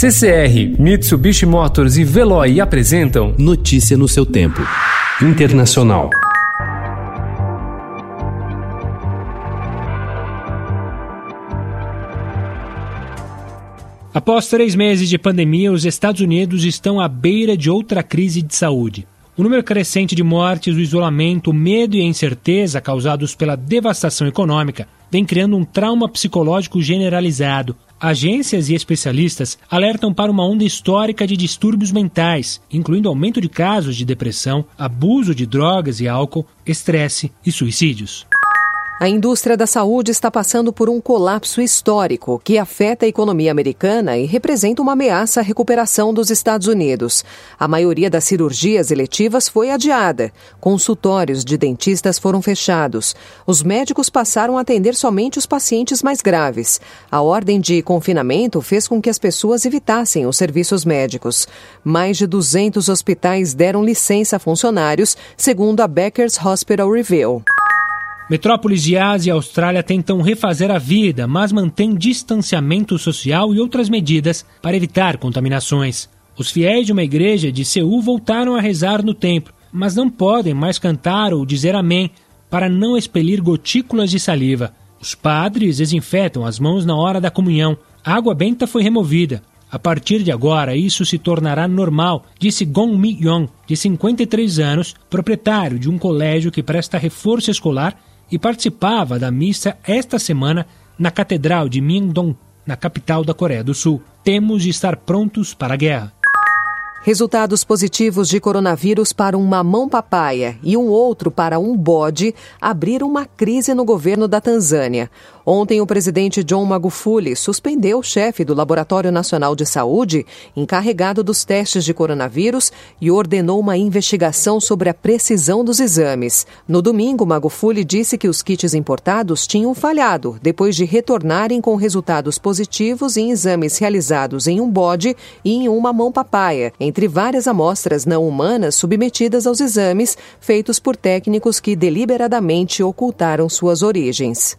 CCR, Mitsubishi Motors e Veloy apresentam Notícia no seu tempo. Internacional. Após três meses de pandemia, os Estados Unidos estão à beira de outra crise de saúde. O número crescente de mortes, o isolamento, o medo e a incerteza causados pela devastação econômica vem criando um trauma psicológico generalizado. Agências e especialistas alertam para uma onda histórica de distúrbios mentais, incluindo aumento de casos de depressão, abuso de drogas e álcool, estresse e suicídios. A indústria da saúde está passando por um colapso histórico que afeta a economia americana e representa uma ameaça à recuperação dos Estados Unidos. A maioria das cirurgias eletivas foi adiada. Consultórios de dentistas foram fechados. Os médicos passaram a atender somente os pacientes mais graves. A ordem de confinamento fez com que as pessoas evitassem os serviços médicos. Mais de 200 hospitais deram licença a funcionários, segundo a Becker's Hospital Review. Metrópoles de Ásia e Austrália tentam refazer a vida, mas mantêm distanciamento social e outras medidas para evitar contaminações. Os fiéis de uma igreja de Seul voltaram a rezar no templo, mas não podem mais cantar ou dizer amém para não expelir gotículas de saliva. Os padres desinfetam as mãos na hora da comunhão. A água benta foi removida. A partir de agora, isso se tornará normal, disse Gong Mi-yong, de 53 anos, proprietário de um colégio que presta reforço escolar e participava da missa esta semana na Catedral de Myeongdong, na capital da Coreia do Sul. Temos de estar prontos para a guerra. Resultados positivos de coronavírus para um mamão papaya e um outro para um bode abriram uma crise no governo da Tanzânia. Ontem, o presidente John Magufuli suspendeu o chefe do Laboratório Nacional de Saúde, encarregado dos testes de coronavírus, e ordenou uma investigação sobre a precisão dos exames. No domingo, Magufuli disse que os kits importados tinham falhado depois de retornarem com resultados positivos em exames realizados em um bode e em uma mão papaya, entre várias amostras não humanas submetidas aos exames feitos por técnicos que deliberadamente ocultaram suas origens.